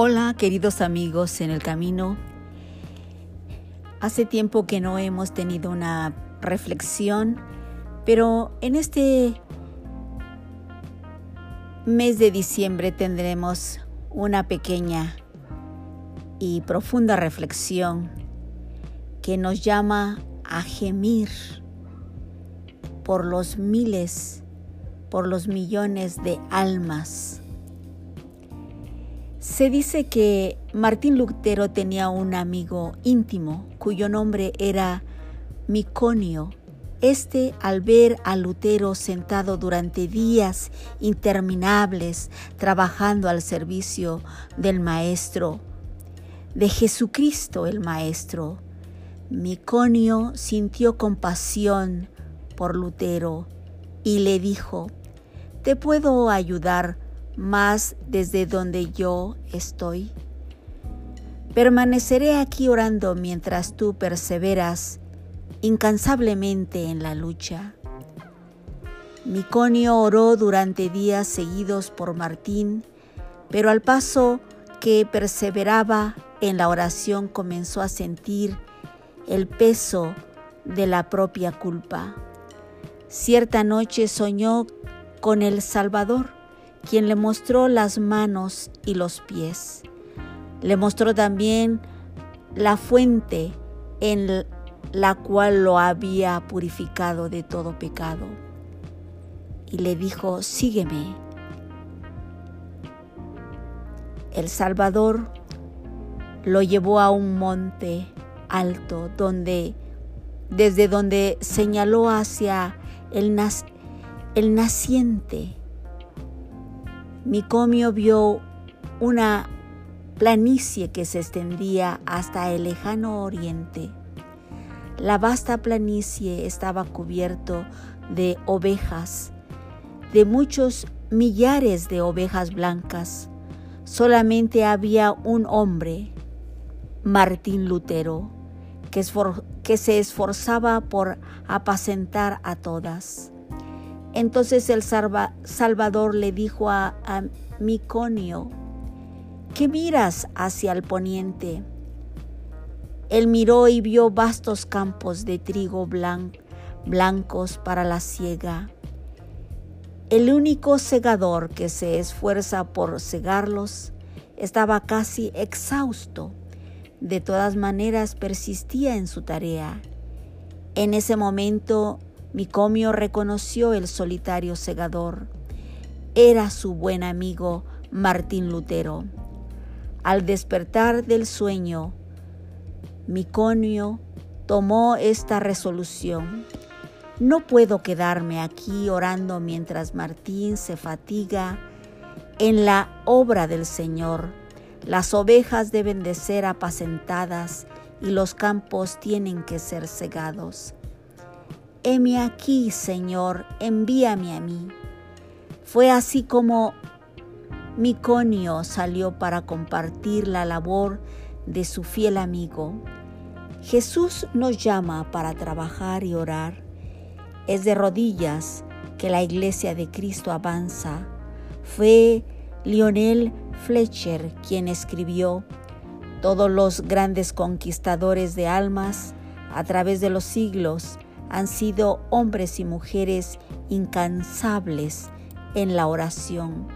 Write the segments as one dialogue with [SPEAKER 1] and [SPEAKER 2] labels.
[SPEAKER 1] Hola queridos amigos en el camino. Hace tiempo que no hemos tenido una reflexión, pero en este mes de diciembre tendremos una pequeña y profunda reflexión que nos llama a gemir por los miles, por los millones de almas se dice que Martín Lutero tenía un amigo íntimo cuyo nombre era Miconio. Este, al ver a Lutero sentado durante días interminables trabajando al servicio del Maestro, de Jesucristo el Maestro, Miconio sintió compasión por Lutero y le dijo, ¿te puedo ayudar más desde donde yo estoy. Permaneceré aquí orando mientras tú perseveras incansablemente en la lucha. Miconio oró durante días seguidos por Martín, pero al paso que perseveraba en la oración comenzó a sentir el peso de la propia culpa. Cierta noche soñó con el Salvador quien le mostró las manos y los pies. Le mostró también la fuente en la cual lo había purificado de todo pecado. Y le dijo, sígueme. El Salvador lo llevó a un monte alto donde desde donde señaló hacia el, el naciente Micomio vio una planicie que se extendía hasta el lejano oriente. La vasta planicie estaba cubierto de ovejas, de muchos millares de ovejas blancas. Solamente había un hombre, Martín Lutero, que, que se esforzaba por apacentar a todas. Entonces el Salvador le dijo a, Miconio, ¿qué miras hacia el poniente? Él miró y vio vastos campos de trigo blancos para la siega. El único segador que se esfuerza por segarlos estaba casi exhausto. De todas maneras persistía en su tarea. En ese momento Micomio reconoció el solitario segador. Era su buen amigo Martín Lutero. Al despertar del sueño, Miconio tomó esta resolución. No puedo quedarme aquí orando mientras Martín se fatiga en la obra del Señor. Las ovejas deben de ser apacentadas y los campos tienen que ser cegados. Heme aquí, Señor, envíame a mí. Fue así como Miconio salió para compartir la labor de su fiel amigo. Jesús nos llama para trabajar y orar. Es de rodillas que la iglesia de Cristo avanza. Fue Lionel Fletcher quien escribió, todos los grandes conquistadores de almas a través de los siglos han sido hombres y mujeres incansables en la oración.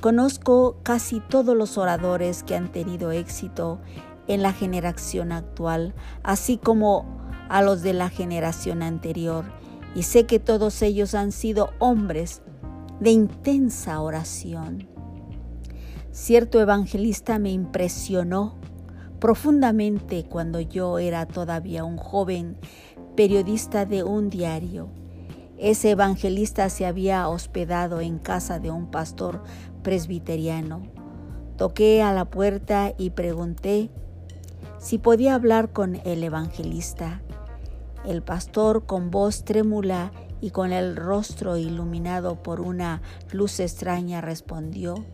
[SPEAKER 1] Conozco casi todos los oradores que han tenido éxito en la generación actual, así como a los de la generación anterior, y sé que todos ellos han sido hombres de intensa oración. Cierto evangelista me impresionó profundamente cuando yo era todavía un joven periodista de un diario. Ese evangelista se había hospedado en casa de un pastor presbiteriano. Toqué a la puerta y pregunté si podía hablar con el evangelista. El pastor con voz trémula y con el rostro iluminado por una luz extraña respondió,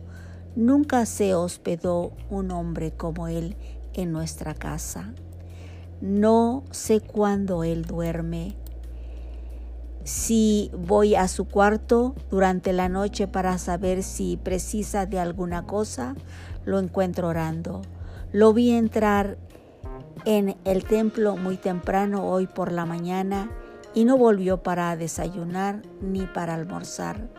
[SPEAKER 1] Nunca se hospedó un hombre como él en nuestra casa. No sé cuándo Él duerme. Si voy a su cuarto durante la noche para saber si precisa de alguna cosa, lo encuentro orando. Lo vi entrar en el templo muy temprano hoy por la mañana y no volvió para desayunar ni para almorzar.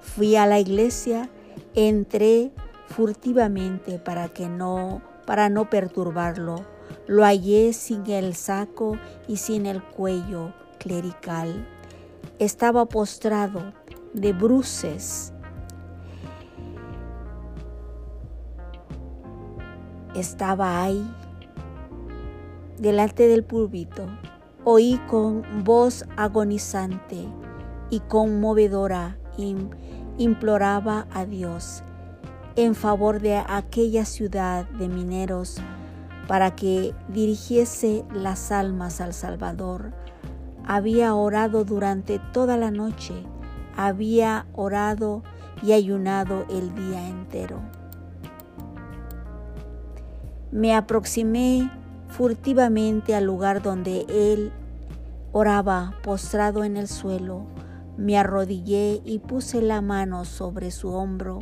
[SPEAKER 1] Fui a la iglesia, entré furtivamente para que no para no perturbarlo. Lo hallé sin el saco y sin el cuello clerical. Estaba postrado de bruces. Estaba ahí, delante del púlpito. Oí con voz agonizante y conmovedora imploraba a Dios en favor de aquella ciudad de mineros para que dirigiese las almas al Salvador. Había orado durante toda la noche, había orado y ayunado el día entero. Me aproximé furtivamente al lugar donde él oraba postrado en el suelo. Me arrodillé y puse la mano sobre su hombro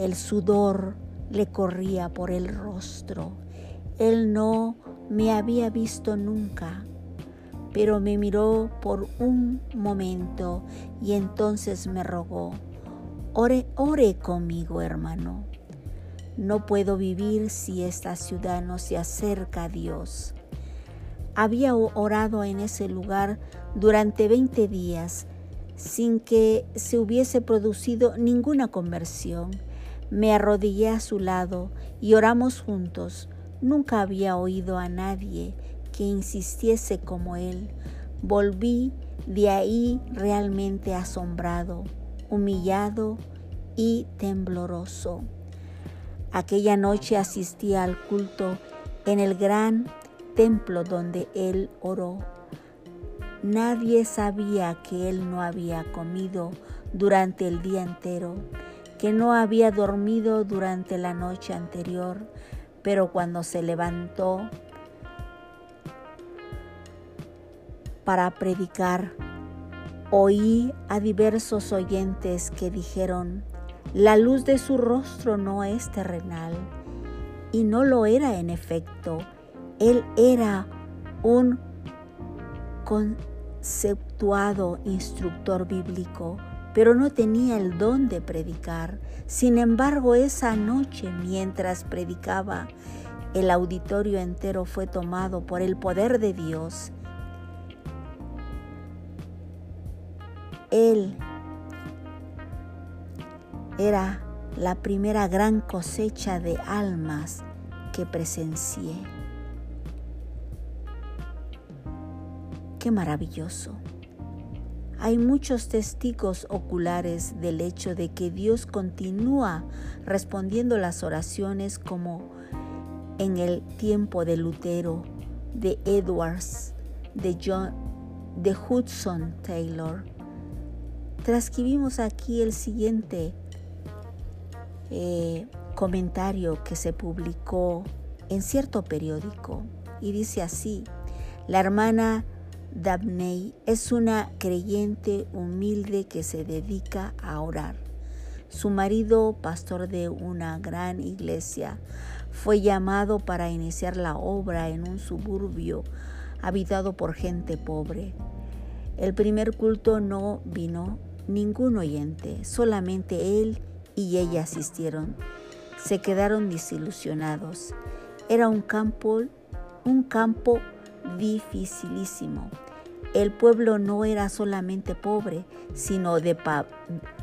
[SPEAKER 1] el sudor le corría por el rostro. Él no me había visto nunca, pero me miró por un momento y entonces me rogó, ore, ore conmigo hermano. No puedo vivir si esta ciudad no se acerca a Dios. Había orado en ese lugar durante 20 días sin que se hubiese producido ninguna conversión me arrodillé a su lado y oramos juntos. Nunca había oído a nadie que insistiese como él. Volví de ahí realmente asombrado, humillado y tembloroso. Aquella noche asistí al culto en el gran templo donde él oró. Nadie sabía que él no había comido durante el día entero que no había dormido durante la noche anterior, pero cuando se levantó para predicar, oí a diversos oyentes que dijeron, la luz de su rostro no es terrenal, y no lo era en efecto. Él era un conceptuado instructor bíblico pero no tenía el don de predicar. Sin embargo, esa noche, mientras predicaba, el auditorio entero fue tomado por el poder de Dios. Él era la primera gran cosecha de almas que presencié. Qué maravilloso. Hay muchos testigos oculares del hecho de que Dios continúa respondiendo las oraciones como en el tiempo de Lutero, de Edwards, de, John, de Hudson Taylor. Transcribimos aquí el siguiente eh, comentario que se publicó en cierto periódico y dice así, la hermana Dabney es una creyente humilde que se dedica a orar. Su marido, pastor de una gran iglesia, fue llamado para iniciar la obra en un suburbio habitado por gente pobre. El primer culto no vino ningún oyente, solamente él y ella asistieron. Se quedaron desilusionados. Era un campo, un campo dificilísimo. El pueblo no era solamente pobre, sino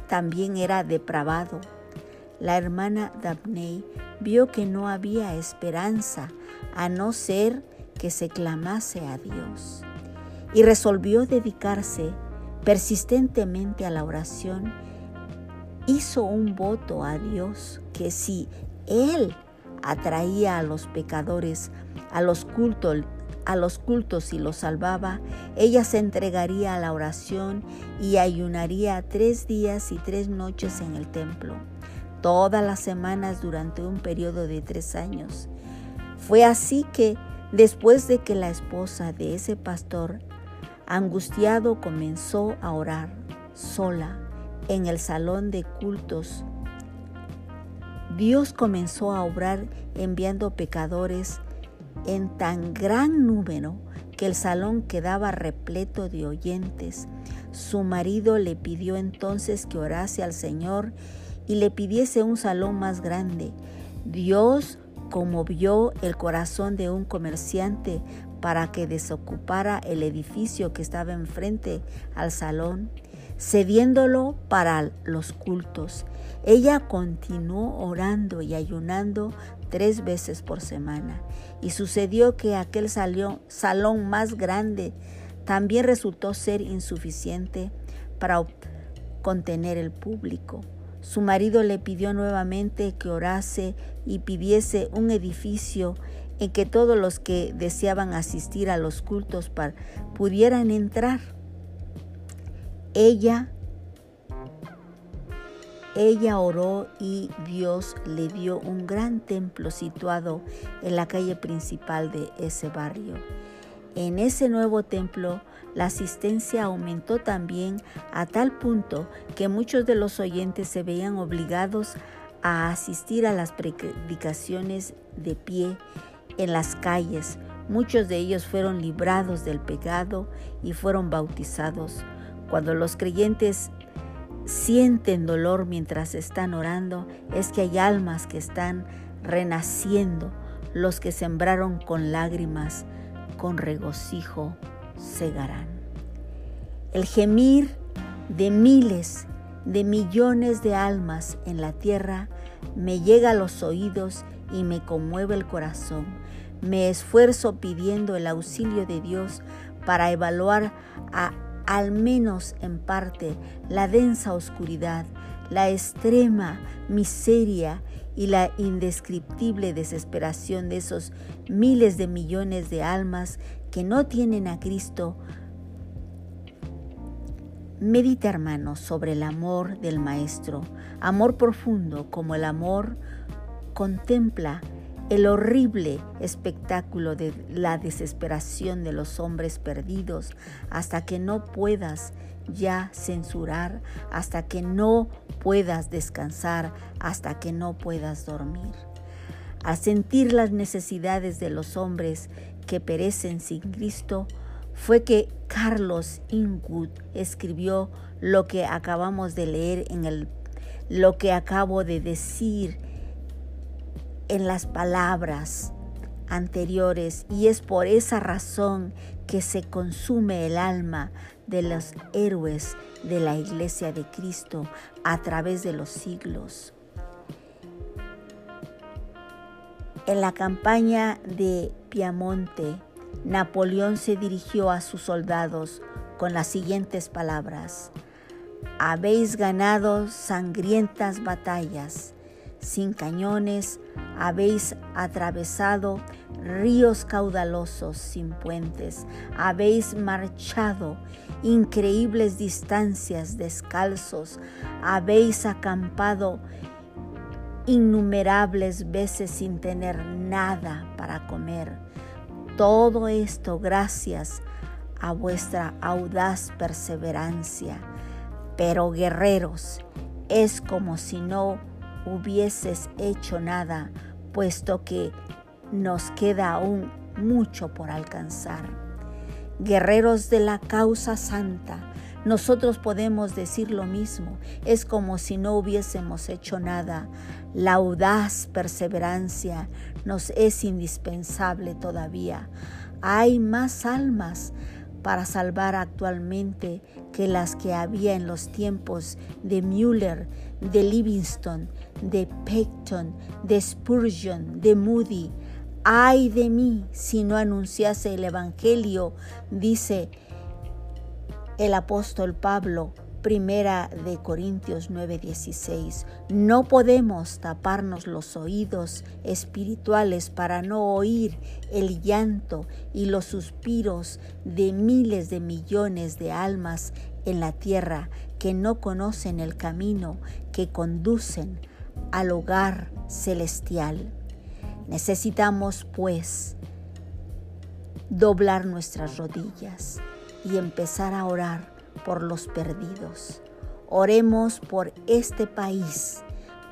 [SPEAKER 1] también era depravado. La hermana Dabney vio que no había esperanza a no ser que se clamase a Dios y resolvió dedicarse persistentemente a la oración. Hizo un voto a Dios que si Él atraía a los pecadores a los cultos a los cultos y los salvaba, ella se entregaría a la oración y ayunaría tres días y tres noches en el templo, todas las semanas durante un periodo de tres años. Fue así que, después de que la esposa de ese pastor Angustiado comenzó a orar sola en el salón de cultos. Dios comenzó a obrar enviando pecadores en tan gran número que el salón quedaba repleto de oyentes. Su marido le pidió entonces que orase al Señor y le pidiese un salón más grande. Dios conmovió el corazón de un comerciante para que desocupara el edificio que estaba enfrente al salón, cediéndolo para los cultos. Ella continuó orando y ayunando tres veces por semana. Y sucedió que aquel salón más grande también resultó ser insuficiente para contener el público. Su marido le pidió nuevamente que orase y pidiese un edificio en que todos los que deseaban asistir a los cultos pudieran entrar. Ella ella oró y Dios le dio un gran templo situado en la calle principal de ese barrio. En ese nuevo templo la asistencia aumentó también a tal punto que muchos de los oyentes se veían obligados a asistir a las predicaciones de pie en las calles. Muchos de ellos fueron librados del pecado y fueron bautizados. Cuando los creyentes sienten dolor mientras están orando, es que hay almas que están renaciendo. Los que sembraron con lágrimas, con regocijo, segarán. El gemir de miles, de millones de almas en la tierra me llega a los oídos y me conmueve el corazón. Me esfuerzo pidiendo el auxilio de Dios para evaluar a al menos en parte, la densa oscuridad, la extrema miseria y la indescriptible desesperación de esos miles de millones de almas que no tienen a Cristo. Medita, hermano, sobre el amor del Maestro, amor profundo como el amor contempla el horrible espectáculo de la desesperación de los hombres perdidos hasta que no puedas ya censurar, hasta que no puedas descansar, hasta que no puedas dormir. Al sentir las necesidades de los hombres que perecen sin Cristo, fue que Carlos Inwood escribió lo que acabamos de leer en el lo que acabo de decir en las palabras anteriores y es por esa razón que se consume el alma de los héroes de la iglesia de Cristo a través de los siglos. En la campaña de Piamonte, Napoleón se dirigió a sus soldados con las siguientes palabras. Habéis ganado sangrientas batallas, sin cañones, habéis atravesado ríos caudalosos sin puentes, habéis marchado increíbles distancias descalzos, habéis acampado innumerables veces sin tener nada para comer. Todo esto gracias a vuestra audaz perseverancia. Pero guerreros, es como si no hubieses hecho nada, puesto que nos queda aún mucho por alcanzar. Guerreros de la causa santa, nosotros podemos decir lo mismo, es como si no hubiésemos hecho nada. La audaz perseverancia nos es indispensable todavía. Hay más almas para salvar actualmente que las que había en los tiempos de Müller, de Livingston, de Peyton, de Spurgeon, de Moody. Ay de mí si no anunciase el Evangelio, dice el apóstol Pablo, primera de Corintios 9:16. No podemos taparnos los oídos espirituales para no oír el llanto y los suspiros de miles de millones de almas en la tierra que no conocen el camino que conducen al hogar celestial. Necesitamos, pues, doblar nuestras rodillas y empezar a orar por los perdidos. Oremos por este país,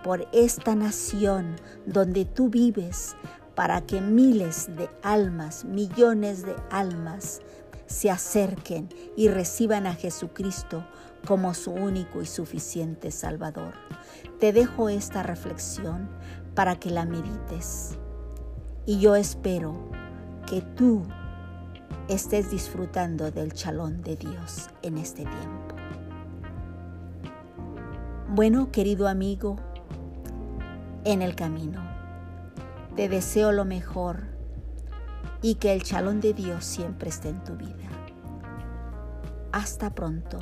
[SPEAKER 1] por esta nación donde tú vives, para que miles de almas, millones de almas se acerquen y reciban a Jesucristo como su único y suficiente Salvador. Te dejo esta reflexión para que la medites. Y yo espero que tú estés disfrutando del chalón de Dios en este tiempo. Bueno, querido amigo, en el camino, te deseo lo mejor y que el chalón de Dios siempre esté en tu vida. Hasta pronto.